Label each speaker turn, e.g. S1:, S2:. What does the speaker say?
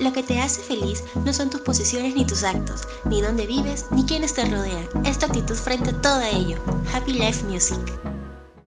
S1: Lo que te hace feliz no son tus posiciones ni tus actos, ni dónde vives, ni quiénes te rodean. Es tu actitud frente a todo ello. Happy Life Music.